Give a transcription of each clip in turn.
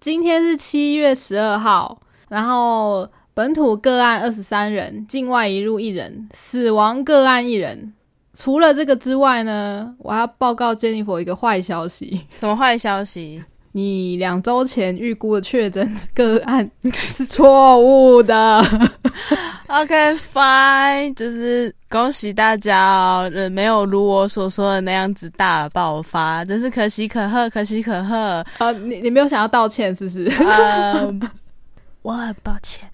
今天是七月十二号，然后本土个案二十三人，境外一入一人，死亡个案一人。除了这个之外呢，我要报告 Jennifer 一个坏消息。什么坏消息？你两周前预估的确诊个案是错误的。OK，fine，就是恭喜大家哦，没有如我所说的那样子大爆发，真是可喜可贺，可喜可贺。啊，你你没有想要道歉是不是？我很抱歉，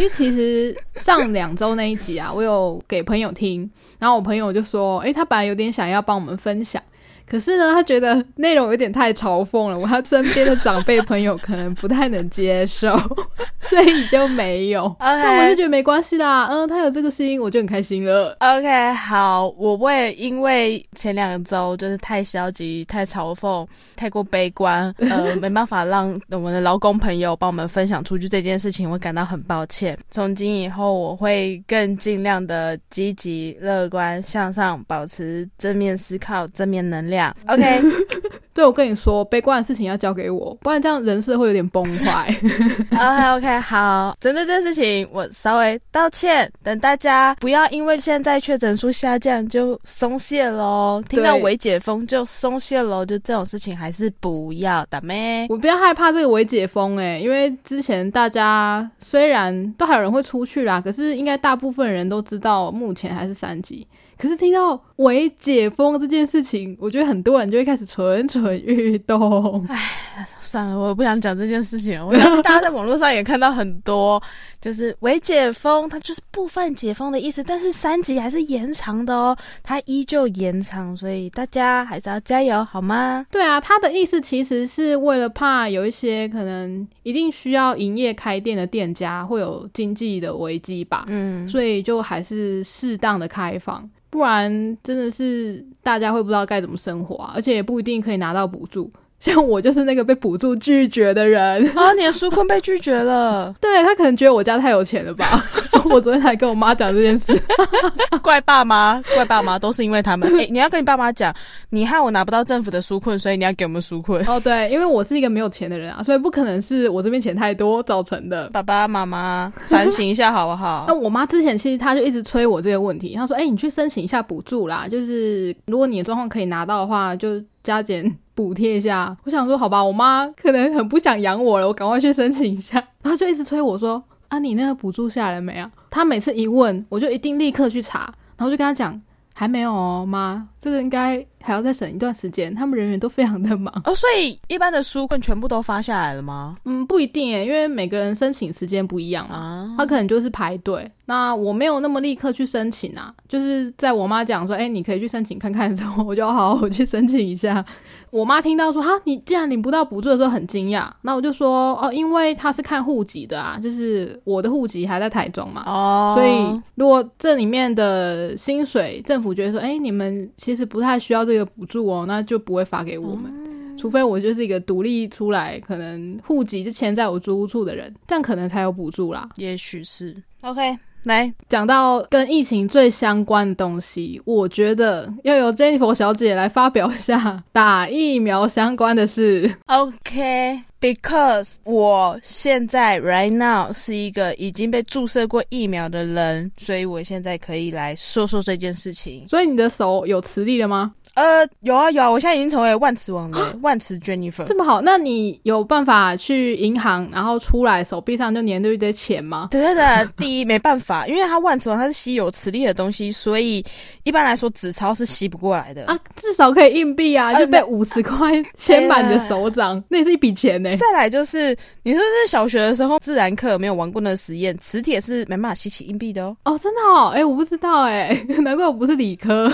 因为其实上两周那一集啊，我有给朋友听，然后我朋友就说，诶，他本来有点想要帮我们分享。可是呢，他觉得内容有点太嘲讽了，我他身边的长辈朋友可能不太能接受，所以就没有。但我是觉得没关系啦，嗯，他有这个心，我就很开心了。OK，好，我会因为前两周就是太消极、太嘲讽、太过悲观，呃，没办法让我们的劳工朋友帮我们分享出去这件事情，我感到很抱歉。从今以后，我会更尽量的积极、乐观、向上，保持正面思考、正面能量。OK，对我跟你说，悲观的事情要交给我，不然这样人设会有点崩坏。OK OK，好，针对这件事情，我稍微道歉。等大家不要因为现在确诊数下降就松懈喽，听到微解封就松懈喽，就这种事情还是不要打咩。我比较害怕这个微解封，哎，因为之前大家虽然都还有人会出去啦，可是应该大部分人都知道，目前还是三级。可是听到微解封这件事情，我觉得很多人就会开始蠢蠢欲动。唉，算了，我不想讲这件事情了。我相信大家在网络上也看到很多，就是为解封，它就是部分解封的意思，但是三级还是延长的哦，它依旧延长，所以大家还是要加油，好吗？对啊，它的意思其实是为了怕有一些可能一定需要营业开店的店家会有经济的危机吧，嗯，所以就还是适当的开放。不然真的是大家会不知道该怎么生活啊，而且也不一定可以拿到补助。像我就是那个被补助拒绝的人啊！你的纾困被拒绝了，对他可能觉得我家太有钱了吧？我昨天还跟我妈讲这件事，怪爸妈，怪爸妈都是因为他们。哎，你要跟你爸妈讲，你害我拿不到政府的纾困，所以你要给我们纾困。哦，对，因为我是一个没有钱的人啊，所以不可能是我这边钱太多造成的。爸爸妈妈反省一下好不好？那我妈之前其实她就一直催我这个问题，她说：“哎，你去申请一下补助啦，就是如果你的状况可以拿到的话，就加减。”补贴一下，我想说好吧，我妈可能很不想养我了，我赶快去申请一下。然后就一直催我说啊，你那个补助下来没啊？她每次一问，我就一定立刻去查，然后就跟她讲。还没有哦，妈，这个应该还要再审一段时间。他们人员都非常的忙哦，所以一般的书困全部都发下来了吗？嗯，不一定诶，因为每个人申请时间不一样啊，他可能就是排队。那我没有那么立刻去申请啊，就是在我妈讲说，哎，你可以去申请看看之后，我就好好去申请一下。我妈听到说，哈，你既然领不到补助的时候很惊讶，那我就说，哦，因为他是看户籍的啊，就是我的户籍还在台中嘛，哦，所以如果这里面的薪水政府觉得说，哎，你们其实不太需要这个补助哦，那就不会发给我们，除非我就是一个独立出来，可能户籍就迁在我租屋处的人，这样可能才有补助啦。也许是，OK。来讲到跟疫情最相关的东西，我觉得要由 Jennifer 小姐来发表一下打疫苗相关的事。OK，because 我现在 right now 是一个已经被注射过疫苗的人，所以我现在可以来说说这件事情。所以你的手有磁力了吗？呃，有啊有啊，我现在已经成为万磁王了，万磁 Jennifer。这么好，那你有办法去银行，然后出来手臂上就粘着一堆钱吗？对对对，第一没办法，因为它万磁王它是吸有磁力的东西，所以一般来说纸钞是吸不过来的啊。至少可以硬币啊，就被五十块牵满的手掌，那也是一笔钱呢。再来就是，你说是小学的时候自然课没有玩过那实验，磁铁是没办法吸起硬币的哦。哦，真的哦，哎，我不知道哎，难怪我不是理科。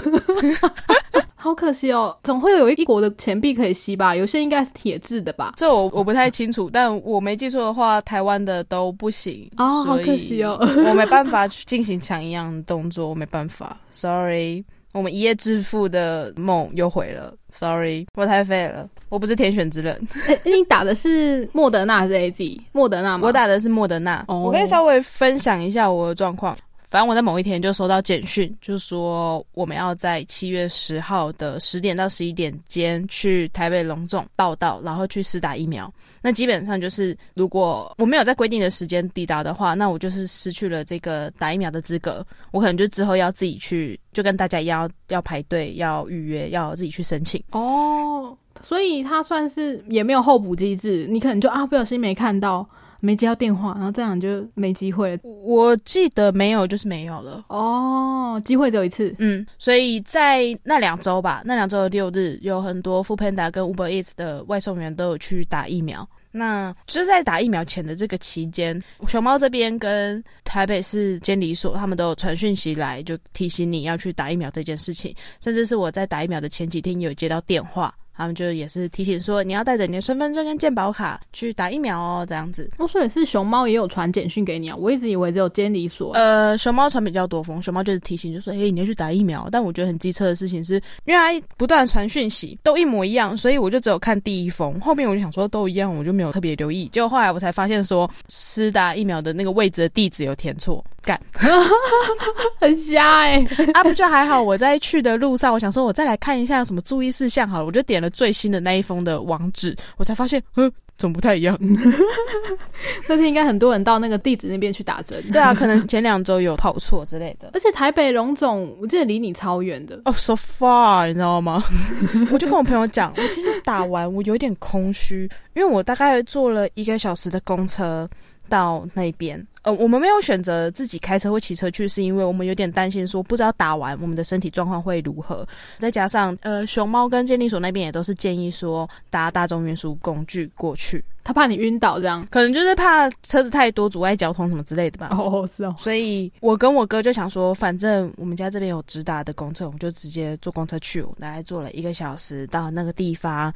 好 可惜哦，总会有一国的钱币可以吸吧？有些应该是铁质的吧？这我我不太清楚，但我没记错的话，台湾的都不行哦。好可惜哦，我没办法去进行抢一样的动作，我没办法，sorry，我们一夜致富的梦又毁了，sorry，我太废了，我不是天选之人。你打的是莫德纳还是 A Z？莫德纳吗？我打的是莫德纳。我可以稍微分享一下我的状况。反正我在某一天就收到简讯，就说我们要在七月十号的十点到十一点间去台北隆重报道，然后去试打疫苗。那基本上就是，如果我没有在规定的时间抵达的话，那我就是失去了这个打疫苗的资格。我可能就之后要自己去，就跟大家一样要排队、要预约、要自己去申请。哦，所以它算是也没有候补机制，你可能就啊不小心没看到。没接到电话，然后这样就没机会了。我记得没有，就是没有了。哦，机会只有一次。嗯，所以在那两周吧，那两周的六日，有很多富 Panda 跟 Uber Eats 的外送员都有去打疫苗。那就是在打疫苗前的这个期间，熊猫这边跟台北市监理所他们都有传讯息来，就提醒你要去打疫苗这件事情。甚至是我在打疫苗的前几天有接到电话。他们就也是提醒说，你要带着你的身份证跟健保卡去打疫苗哦，这样子。哦，所以是熊猫也有传简讯给你啊？我一直以为只有监理所。呃，熊猫传比较多封，熊猫就是提醒，就说，哎，你要去打疫苗。但我觉得很机车的事情是，因为它不断传讯息，都一模一样，所以我就只有看第一封，后面我就想说都一样，我就没有特别留意。结果后来我才发现说，施打疫苗的那个位置的地址有填错。干，很瞎哎！啊，不就还好？我在去的路上，我想说，我再来看一下有什么注意事项好了。我就点了最新的那一封的网址，我才发现，嗯，怎么不太一样？那天应该很多人到那个地址那边去打针。对啊，可能前两周有跑错之类的。而且台北荣总，我记得离你超远的哦，so far，你知道吗？我就跟我朋友讲，我其实打完我有点空虚，因为我大概坐了一个小时的公车。到那边，呃，我们没有选择自己开车或骑车去，是因为我们有点担心，说不知道打完我们的身体状况会如何。再加上，呃，熊猫跟鉴定所那边也都是建议说搭大众运输工具过去，他怕你晕倒，这样可能就是怕车子太多阻碍交通什么之类的吧。哦，是哦。所以我跟我哥就想说，反正我们家这边有直达的公车，我们就直接坐公车去。我大概坐了一个小时到那个地方，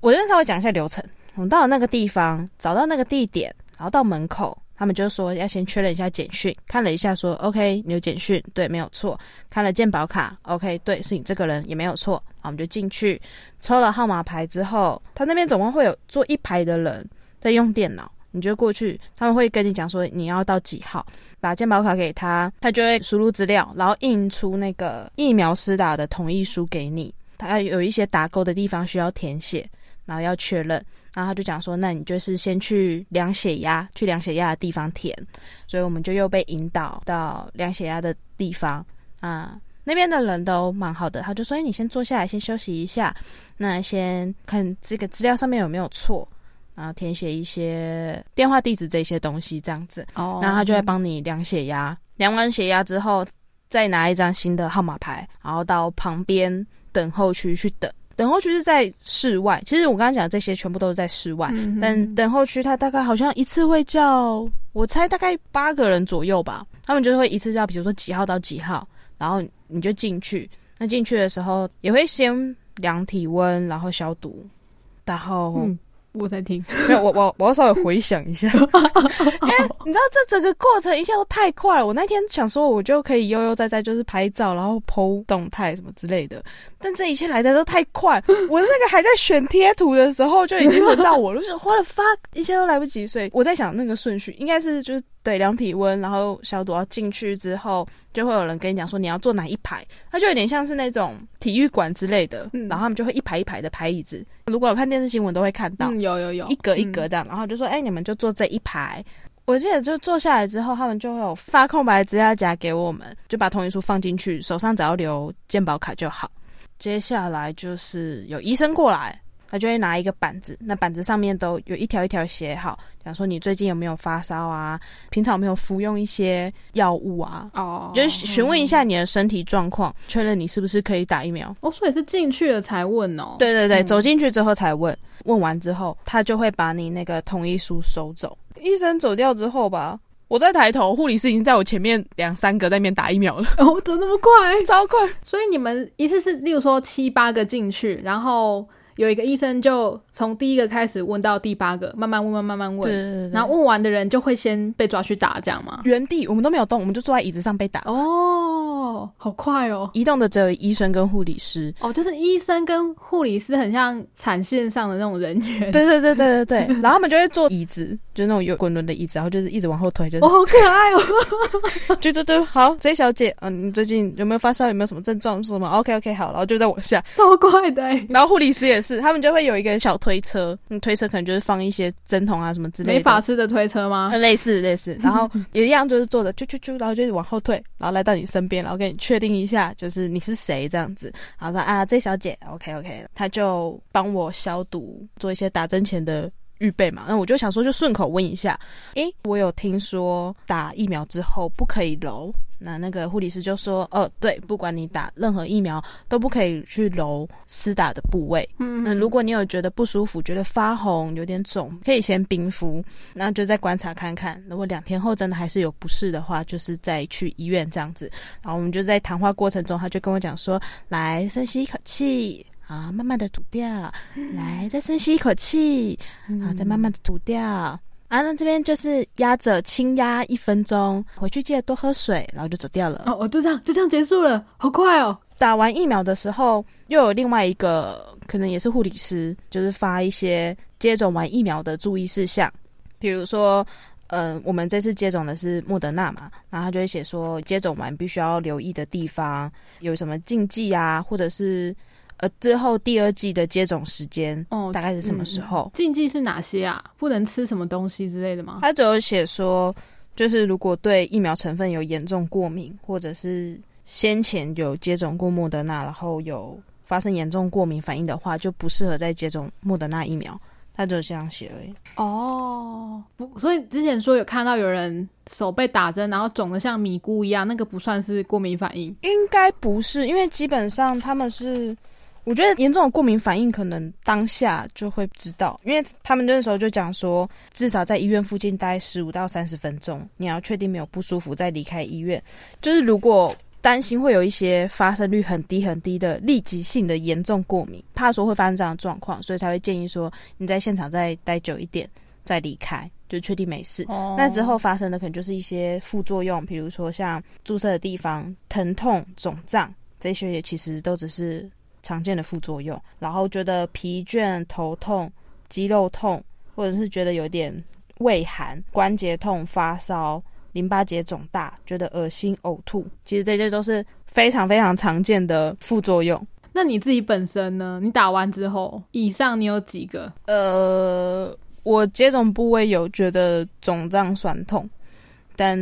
我这边稍微讲一下流程。我们到了那个地方，找到那个地点。然后到门口，他们就说要先确认一下简讯，看了一下说 OK，你有简讯，对，没有错。看了健保卡，OK，对，是你这个人也没有错。好，我们就进去抽了号码牌之后，他那边总共会有坐一排的人在用电脑，你就过去，他们会跟你讲说你要到几号，把健保卡给他，他就会输入资料，然后印出那个疫苗施打的同意书给你，他有一些打勾的地方需要填写，然后要确认。然后他就讲说，那你就是先去量血压，去量血压的地方填。所以我们就又被引导到量血压的地方啊，那边的人都蛮好的。他就说，哎，你先坐下来，先休息一下，那先看这个资料上面有没有错，然后填写一些电话、地址这些东西，这样子。哦。然后他就会帮你量血压，量完血压之后，再拿一张新的号码牌，然后到旁边等候区去等。等候区是在室外，其实我刚刚讲的这些全部都是在室外。但等候区它大概好像一次会叫，我猜大概八个人左右吧。他们就会一次叫，比如说几号到几号，然后你就进去。那进去的时候也会先量体温，然后消毒，然后。我在听，没有我我我要稍微回想一下，因 为你知道这整个过程一下都太快了。我那天想说，我就可以悠悠哉哉就是拍照，然后 PO 动态什么之类的，但这一切来的都太快。我那个还在选贴图的时候，就已经轮到我了，是花了发，一切都来不及。所以我在想那个顺序应该是就是。对，量体温，然后消毒。要进去之后，就会有人跟你讲说你要坐哪一排，它就有点像是那种体育馆之类的。嗯然后他们就会一排一排的排椅子。如果有看电视新闻，都会看到，有有有，一格一格这样。然后就说，哎，你们就坐这一排。我记得就坐下来之后，他们就会有发空白资料夹给我们，就把同意书放进去，手上只要留健保卡就好。接下来就是有医生过来。他就会拿一个板子，那板子上面都有一条一条写好，讲说你最近有没有发烧啊，平常有没有服用一些药物啊，哦，就是询问一下你的身体状况，确认你是不是可以打疫苗。哦，所以是进去了才问哦。对对对，走进去之后才问，问完之后他就会把你那个同意书收走。医生走掉之后吧，我在抬头，护理师已经在我前面两三个在那边打疫苗了。哦，怎么那么快？超快！所以你们一次是，例如说七八个进去，然后。有一个医生就从第一个开始问到第八个，慢慢问，慢慢慢问，然后问完的人就会先被抓去打，这样吗？原地我们都没有动，我们就坐在椅子上被打。哦，好快哦！移动的只有医生跟护理师。哦，就是医生跟护理师很像产线上的那种人员。对对对对对对，然后他们就会坐椅子，就是那种有滚轮的椅子，然后就是一直往后推，就是哦，好可爱哦！对对对，好，J 小姐，嗯，你最近有没有发烧？有没有什么症状？什么？OK OK，好，然后就在往下，超快的。然后护理师也是，他们就会有一个小推车，嗯，推车可能就是放一些针筒啊什么之类的。美发师的推车吗？类似类似，然后也一样，就是坐着啾啾啾，然后就是往后退，然后来到你身边，然后跟你确定一下，就是你是谁这样子。然后说啊，J 小姐，OK OK，他就帮我消毒，做一些打针前的。预备嘛，那我就想说，就顺口问一下，诶，我有听说打疫苗之后不可以揉，那那个护理师就说，哦，对，不管你打任何疫苗都不可以去揉施打的部位。嗯，那如果你有觉得不舒服，觉得发红、有点肿，可以先冰敷，那就再观察看看。如果两天后真的还是有不适的话，就是再去医院这样子。然后我们就在谈话过程中，他就跟我讲说，来深吸一口气。啊，慢慢的吐掉，来，再深吸一口气，好，再慢慢的吐掉。啊，那这边就是压着轻压一分钟，回去记得多喝水，然后就走掉了。哦，就这样，就这样结束了，好快哦！打完疫苗的时候，又有另外一个可能也是护理师，就是发一些接种完疫苗的注意事项，比如说，呃，我们这次接种的是莫德纳嘛，然后他就会写说，接种完必须要留意的地方有什么禁忌啊，或者是。呃，之后第二季的接种时间哦，大概是什么时候？禁忌是哪些啊？不能吃什么东西之类的吗？他只有写说，就是如果对疫苗成分有严重过敏，或者是先前有接种过莫德纳，然后有发生严重过敏反应的话，就不适合再接种莫德纳疫苗。他就这样写而已。哦，不，所以之前说有看到有人手被打针，然后肿的像米菇一样，那个不算是过敏反应？应该不是，因为基本上他们是。我觉得严重的过敏反应可能当下就会知道，因为他们那时候就讲说，至少在医院附近待十五到三十分钟，你要确定没有不舒服再离开医院。就是如果担心会有一些发生率很低很低的立即性的严重过敏，怕说会发生这样的状况，所以才会建议说你在现场再待久一点再离开，就确定没事。那之后发生的可能就是一些副作用，比如说像注射的地方疼痛、肿胀这些，也其实都只是。常见的副作用，然后觉得疲倦、头痛、肌肉痛，或者是觉得有点胃寒、关节痛、发烧、淋巴结肿大、觉得恶心、呕吐，其实这些都是非常非常常见的副作用。那你自己本身呢？你打完之后，以上你有几个？呃，我接种部位有觉得肿胀、酸痛，但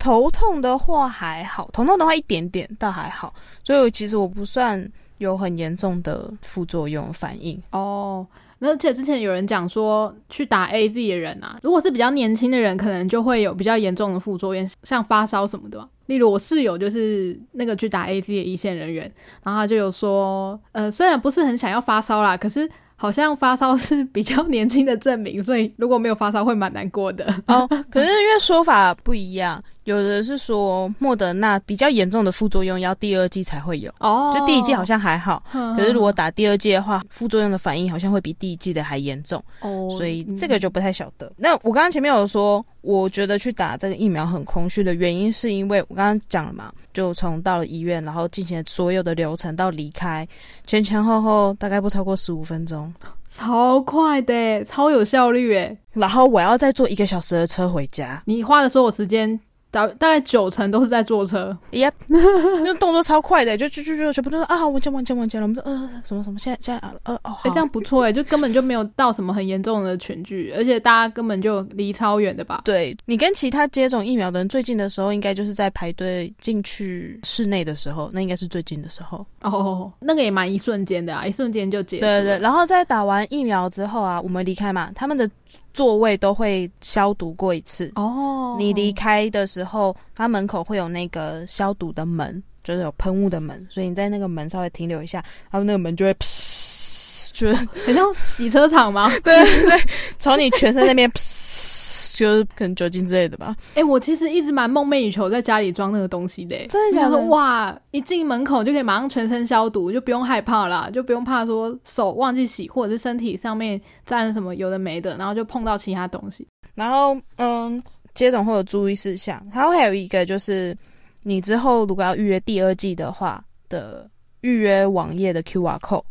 头痛的话还好，头痛的话一点点，倒还好，所以其实我不算。有很严重的副作用反应哦，而且之前有人讲说，去打 A Z 的人啊，如果是比较年轻的人，可能就会有比较严重的副作用，像发烧什么的。例如我室友就是那个去打 A Z 的一线人员，然后他就有说，呃，虽然不是很想要发烧啦，可是好像发烧是比较年轻的证明，所以如果没有发烧会蛮难过的哦。可是因为说法不一样。有的是说莫德纳比较严重的副作用要第二季才会有哦，就第一季好像还好，可是如果打第二季的话，副作用的反应好像会比第一季的还严重哦，所以这个就不太晓得。那我刚刚前面有说，我觉得去打这个疫苗很空虚的原因，是因为我刚刚讲了嘛，就从到了医院，然后进行所有的流程到离开，前前后后大概不超过十五分钟，超快的，超有效率诶。然后我要再坐一个小时的车回家，你花的所有时间。大大概九成都是在坐车，Yep，那动作超快的，就就就就全部都是啊，完结完结完结了，我们说呃什么什么，现在现在呃哦，哎这样不错哎，就根本就没有到什么很严重的群聚，而且大家根本就离超远的吧？对你跟其他接种疫苗的人最近的时候，应该就是在排队进去室内的时候，那应该是最近的时候哦，那个也蛮一瞬间的啊，一瞬间就结束。对对，然后在打完疫苗之后啊，我们离开嘛，他们的。座位都会消毒过一次哦。你离开的时候，它门口会有那个消毒的门，就是有喷雾的门，所以你在那个门稍微停留一下，然后那个门就会，就很像洗车场吗？对对，从你全身那边。就是可能酒精之类的吧。哎，我其实一直蛮梦寐以求在家里装那个东西的。真的假的？哇！一进门口就可以马上全身消毒，就不用害怕啦，就不用怕说手忘记洗，或者是身体上面沾了什么有的没的，然后就碰到其他东西。然后，嗯，接种后的注意事项，它会有一个就是，你之后如果要预约第二季的话的预约网页的 Q R code，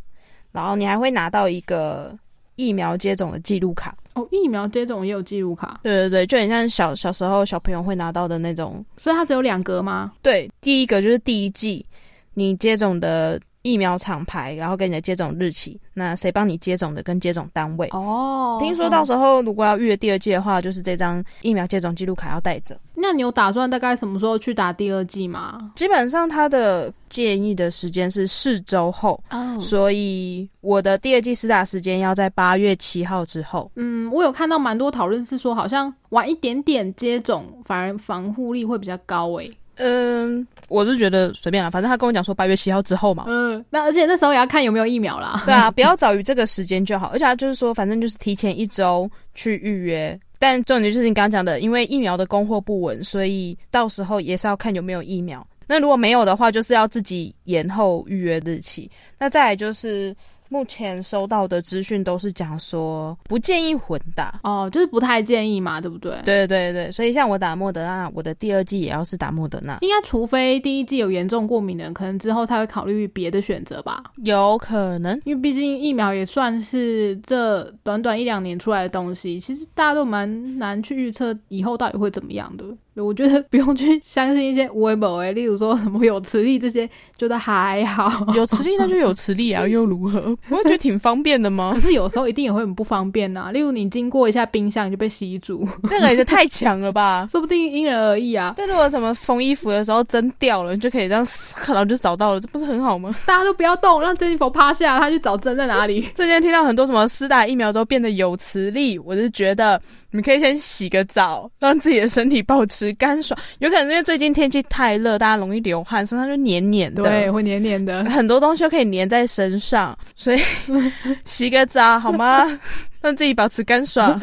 然后你还会拿到一个。疫苗接种的记录卡。哦，疫苗接种也有记录卡。对对对，就很像小小时候小朋友会拿到的那种。所以它只有两格吗？对，第一个就是第一季你接种的。疫苗厂牌，然后跟你的接种日期，那谁帮你接种的跟接种单位哦。听说到时候如果要预约第二季的话，就是这张疫苗接种记录卡要带着。那你有打算大概什么时候去打第二季吗？基本上他的建议的时间是四周后，所以我的第二季施打时间要在八月七号之后。嗯，我有看到蛮多讨论是说，好像晚一点点接种反而防护力会比较高诶。嗯，我是觉得随便了，反正他跟我讲说八月七号之后嘛。嗯，那而且那时候也要看有没有疫苗啦。对啊，不要早于这个时间就好。而且他就是说，反正就是提前一周去预约。但重点就是你刚刚讲的，因为疫苗的供货不稳，所以到时候也是要看有没有疫苗。那如果没有的话，就是要自己延后预约日期。那再来就是。目前收到的资讯都是讲说不建议混打哦，就是不太建议嘛，对不对？对对对所以像我打莫德纳，我的第二季也要是打莫德纳，应该除非第一季有严重过敏的人，可能之后才会考虑别的选择吧。有可能，因为毕竟疫苗也算是这短短一两年出来的东西，其实大家都蛮难去预测以后到底会怎么样的。我觉得 不用去相信一些微博诶，例如说什么有磁力这些，觉得还好。有磁力那就有磁力啊，又如何？我会觉得挺方便的吗？可是有时候一定也会很不方便呐。例如你经过一下冰箱你就被吸住，那个也是太强了吧？说不定因人而异啊。但如果什么缝衣服的时候针掉了，你就可以这样看到就找到了，这不是很好吗？大家都不要动，让珍妮佛趴下，他去找针在哪里。最近听到很多什么施打疫苗之后变得有磁力，我是觉得。你可以先洗个澡，让自己的身体保持干爽。有可能因为最近天气太热，大家容易流汗，身上就黏黏的。对，会黏黏的，很多东西都可以黏在身上，所以 洗个澡好吗？让自己保持干爽。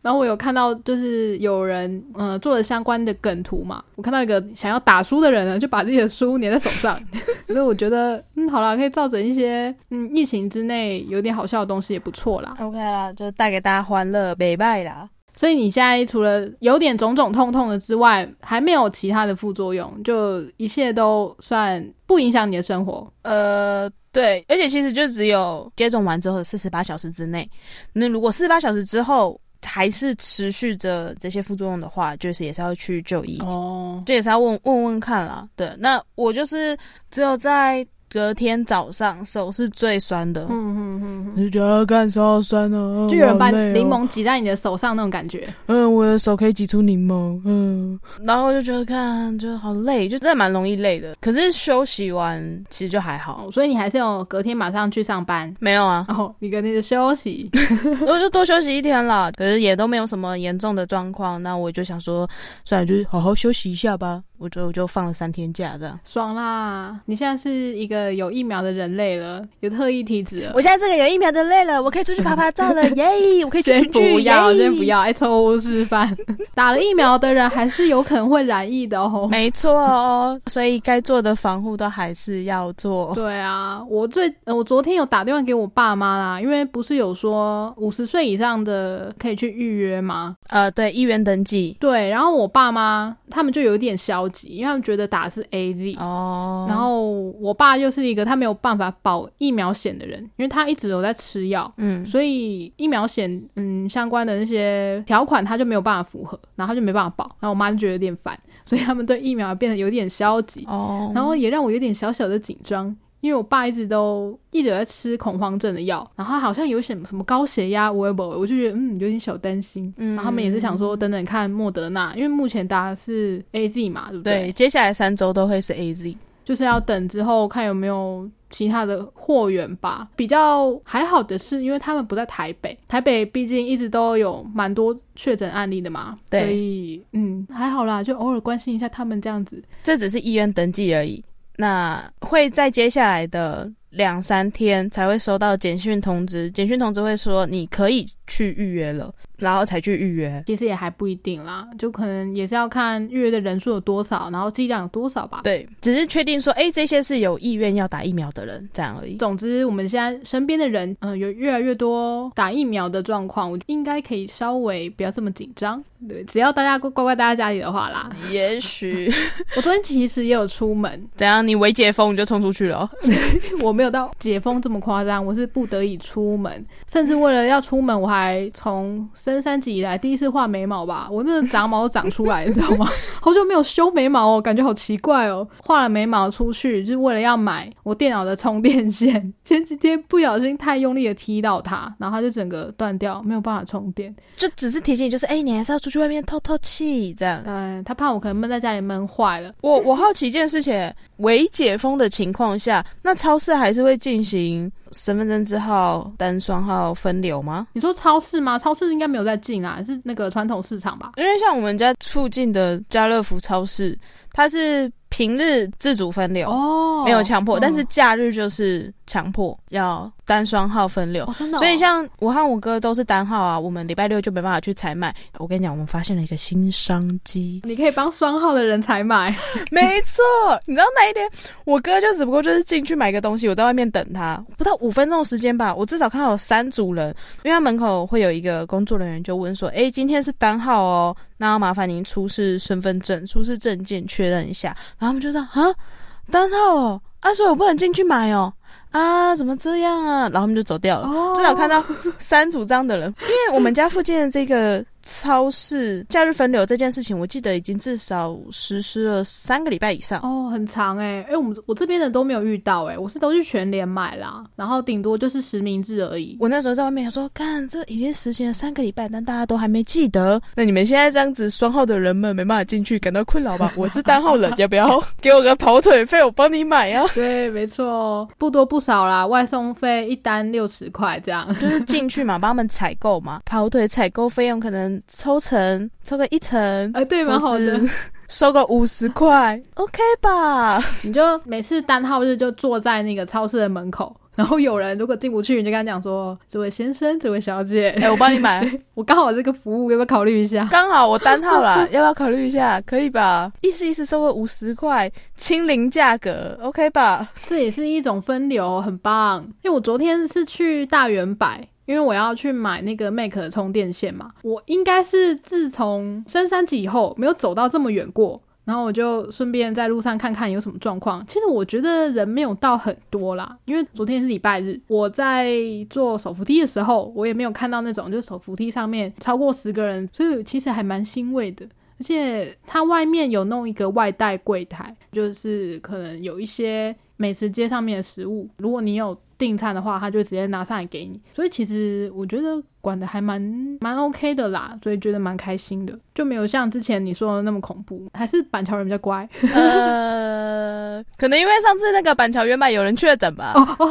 然后我有看到，就是有人呃做了相关的梗图嘛。我看到一个想要打书的人呢，就把自己的书粘在手上。所以我觉得，嗯，好了，可以造成一些嗯疫情之内有点好笑的东西也不错啦。OK 啦，就带给大家欢乐，美拜啦。所以你现在除了有点肿肿痛痛的之外，还没有其他的副作用，就一切都算不影响你的生活。呃。对，而且其实就只有接种完之后四十八小时之内，那如果四十八小时之后还是持续着这些副作用的话，就是也是要去就医哦，这也是要问问问看啦。对，那我就是只有在。隔天早上手是最酸的，嗯嗯嗯，你觉得感受酸哦，就有人把柠檬挤在你的手上那种感觉。嗯，我的手可以挤出柠檬，嗯，然后就觉得看就好累，就真的蛮容易累的。可是休息完其实就还好，所以你还是有隔天马上去上班？没有啊，哦，你隔天就休息，我就多休息一天了。可是也都没有什么严重的状况，那我就想说，算了，就好好休息一下吧。我就我就放了三天假，这样爽啦！你现在是一个有疫苗的人类了，有特异体质了。我现在这个有疫苗的累了，我可以出去拍拍照了，耶！我可以去群聚，不要，先不要，爱错误示范。打了疫苗的人还是有可能会染疫的哦。没错哦，所以该做的防护都还是要做。对啊，我最我昨天有打电话给我爸妈啦，因为不是有说五十岁以上的可以去预约吗？呃，对，医院登记。对，然后我爸妈他们就有点消极。因为他们觉得打是 A Z 哦，然后我爸又是一个他没有办法保疫苗险的人，因为他一直有在吃药，嗯，所以疫苗险嗯相关的那些条款他就没有办法符合，然后他就没办法保，然后我妈就觉得有点烦，所以他们对疫苗变得有点消极哦，然后也让我有点小小的紧张。因为我爸一直都一直在吃恐慌症的药，然后好像有什么什么高血压，我也不，我就觉得嗯有点小担心。嗯，然后他们也是想说等等看莫德纳，因为目前打的是 A Z 嘛，对不对？对，接下来三周都会是 A Z，就是要等之后看有没有其他的货源吧。比较还好的是，因为他们不在台北，台北毕竟一直都有蛮多确诊案例的嘛，所以嗯还好啦，就偶尔关心一下他们这样子。这只是医院登记而已。那会在接下来的两三天才会收到简讯通知，简讯通知会说你可以去预约了，然后才去预约。其实也还不一定啦，就可能也是要看预约的人数有多少，然后剂量有多少吧。对，只是确定说，哎，这些是有意愿要打疫苗的人，这样而已。总之，我们现在身边的人，嗯，有越来越多打疫苗的状况，我应该可以稍微不要这么紧张。对，只要大家乖乖待在家里的话啦。也许 我昨天其实也有出门，怎样？你未解封你就冲出去了？我没有到解封这么夸张，我是不得已出门，甚至为了要出门，我还从升三级以来第一次画眉毛吧。我那个杂毛长出来，你知道吗？好久没有修眉毛哦，感觉好奇怪哦。画了眉毛出去，就是为了要买我电脑的充电线。前几天不小心太用力的踢到它，然后它就整个断掉，没有办法充电。就只是提醒你，就是哎，你还是要出。去外面透透气，这样。对他怕我可能闷在家里闷坏了。我我好奇一件事情，未解封的情况下，那超市还是会进行身份证字号单双号分流吗？你说超市吗？超市应该没有在进啊，是那个传统市场吧？因为像我们家附近的家乐福超市，它是平日自主分流哦，没有强迫，但是假日就是强迫要。单双号分流，真的所以像我和我哥都是单号啊。我们礼拜六就没办法去采买。我跟你讲，我们发现了一个新商机，你可以帮双号的人采买。没错，你知道那一天，我哥就只不过就是进去买个东西，我在外面等他，不到五分钟的时间吧，我至少看到有三组人，因为他门口会有一个工作人员就问说：“哎，今天是单号哦，那要麻烦您出示身份证、出示证件确认一下。”然后他们就说：“啊，单号哦，啊，所以我不能进去买哦。”啊，怎么这样啊？然后他们就走掉了。至少看到三组这样的人，因为我们家附近的这个。超市假日分流这件事情，我记得已经至少实施了三个礼拜以上哦，很长哎哎，我们我这边的都没有遇到哎，我是都去全联买啦，然后顶多就是实名制而已。我那时候在外面想说，看这已经实行了三个礼拜，但大家都还没记得。那你们现在这样子双号的人们没办法进去，感到困扰吧？我是单号人，要不要给我个跑腿费？我帮你买啊。对，没错，不多不少啦，外送费一单六十块这样，就是进去嘛，帮他们采购嘛，跑腿采购费用可能。抽成抽个一层，哎，对，蛮好的，收个五十块，OK 吧？你就每次单号日就坐在那个超市的门口，然后有人如果进不去，你就跟他讲说：“这位先生，这位小姐，哎，我帮你买，我刚好这个服务，要不要考虑一下？刚好我单号啦，要不要考虑一下？可以吧？意思意思，收个五十块，清零价格，OK 吧？这也是一种分流，很棒。因为我昨天是去大圆百。因为我要去买那个 Make 的充电线嘛，我应该是自从升三级以后没有走到这么远过，然后我就顺便在路上看看有什么状况。其实我觉得人没有到很多啦，因为昨天是礼拜日，我在坐手扶梯的时候，我也没有看到那种就是手扶梯上面超过十个人，所以其实还蛮欣慰的。而且它外面有弄一个外带柜台，就是可能有一些美食街上面的食物，如果你有。订餐的话，他就直接拿上来给你，所以其实我觉得管的还蛮蛮 OK 的啦，所以觉得蛮开心的，就没有像之前你说的那么恐怖，还是板桥人比较乖。呃，可能因为上次那个板桥原版有人确诊吧。哦哦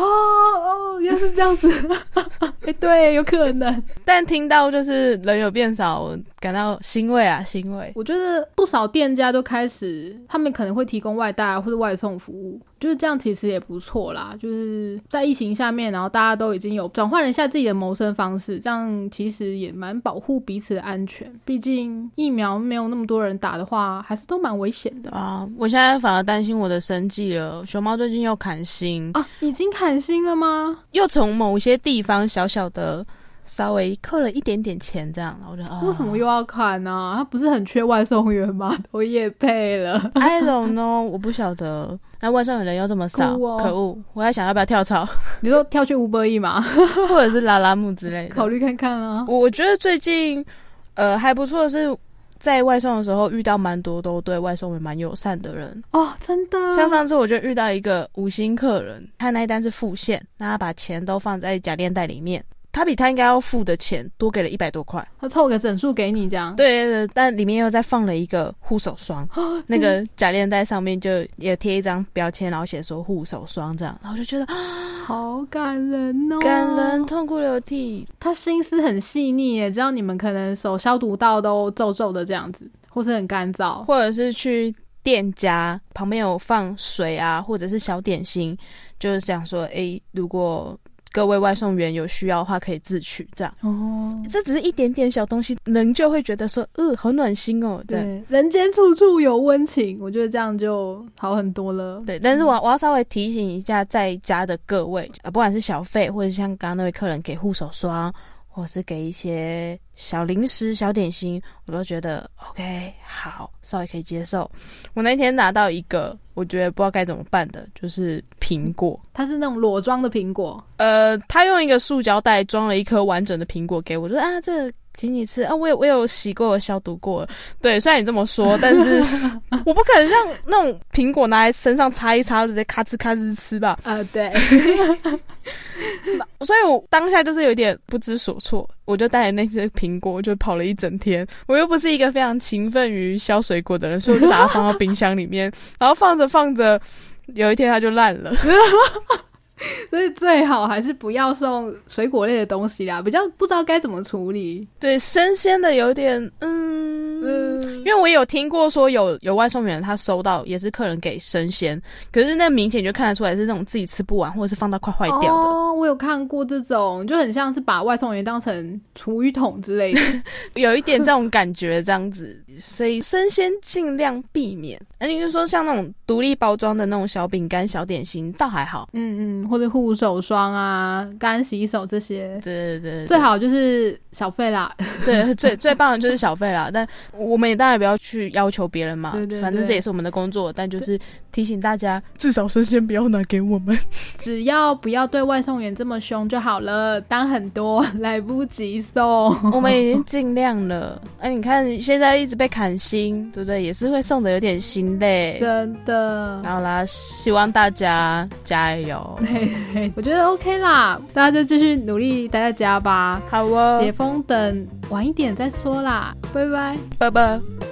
哦，原来是这样子。哎，对，有可能。但听到就是人有变少，感到欣慰啊，欣慰。我觉得不少店家都开始，他们可能会提供外带或者外送服务。就是这样，其实也不错啦。就是在疫情下面，然后大家都已经有转换了一下自己的谋生方式，这样其实也蛮保护彼此的安全。毕竟疫苗没有那么多人打的话，还是都蛮危险的啊。我现在反而担心我的生计了。熊猫最近又砍薪啊，已经砍薪了吗？又从某些地方小小的。稍微扣了一点点钱，这样，我就为什么又要砍呢？他不是很缺外送员吗？我也配了。I don't know，我不晓得。那外送的人又这么少，可恶！我在想要不要跳槽？你说跳去五百亿吗？或者是拉拉木之类的？考虑看看啊。我觉得最近呃还不错的是，在外送的时候遇到蛮多都对外送员蛮友善的人哦，真的。像上次我就遇到一个五星客人，他那一单是付现，那他把钱都放在假链袋里面。他比他应该要付的钱多给了一百多块，他凑个整数给你这样。对对，但里面又再放了一个护手霜，那个假链袋上面就也贴一张标签，然后写说护手霜这样，然后就觉得好感人哦，感人痛哭流涕。他心思很细腻耶，知道你们可能手消毒到都皱皱的这样子，或是很干燥，或者是去店家旁边有放水啊，或者是小点心，就是想说，哎，如果。各位外送员有需要的话可以自取，这样哦。这只是一点点小东西，人就会觉得说，呃，好暖心哦。对，人间处处有温情，我觉得这样就好很多了。对，但是我我要稍微提醒一下在家的各位啊，不管是小费，或者像刚刚那位客人给护手霜。或是给一些小零食、小点心，我都觉得 OK，好，稍微可以接受。我那天拿到一个，我觉得不知道该怎么办的，就是苹果，它是那种裸装的苹果。呃，他用一个塑胶袋装了一颗完整的苹果给我，说啊，这。请你吃啊！我有我有洗过，消毒过。对，虽然你这么说，但是我不可能让那种苹果拿在身上擦一擦，直接咔哧咔哧吃吧。啊，对。所以我当下就是有点不知所措，我就带着那些苹果就跑了一整天。我又不是一个非常勤奋于削水果的人，所以我就把它放到冰箱里面，然后放着放着，有一天它就烂了。所以最好还是不要送水果类的东西啦，比较不知道该怎么处理。对，生鲜的有点，嗯，因为我有听过说有有外送员他收到也是客人给生鲜，可是那明显就看得出来是那种自己吃不完或者是放到快坏掉的。哦，我有看过这种，就很像是把外送员当成厨余桶之类的，有一点这种感觉这样子。所以生鲜尽量避免。那你就说像那种独立包装的那种小饼干、小点心，倒还好。嗯嗯。或者护手霜啊、干洗手这些，对对对，最好就是小费啦。对，最最棒的就是小费啦。但我们也当然不要去要求别人嘛，对对，反正这也是我们的工作。但就是提醒大家，至少生鲜不要拿给我们，只要不要对外送员这么凶就好了。单很多来不及送，我们已经尽量了。哎，你看现在一直被砍薪，对不对？也是会送的有点心累，真的。好啦，希望大家加油。我觉得 OK 啦，大家就继续努力待在家吧。好哦，解封等晚一点再说啦，拜拜，拜拜。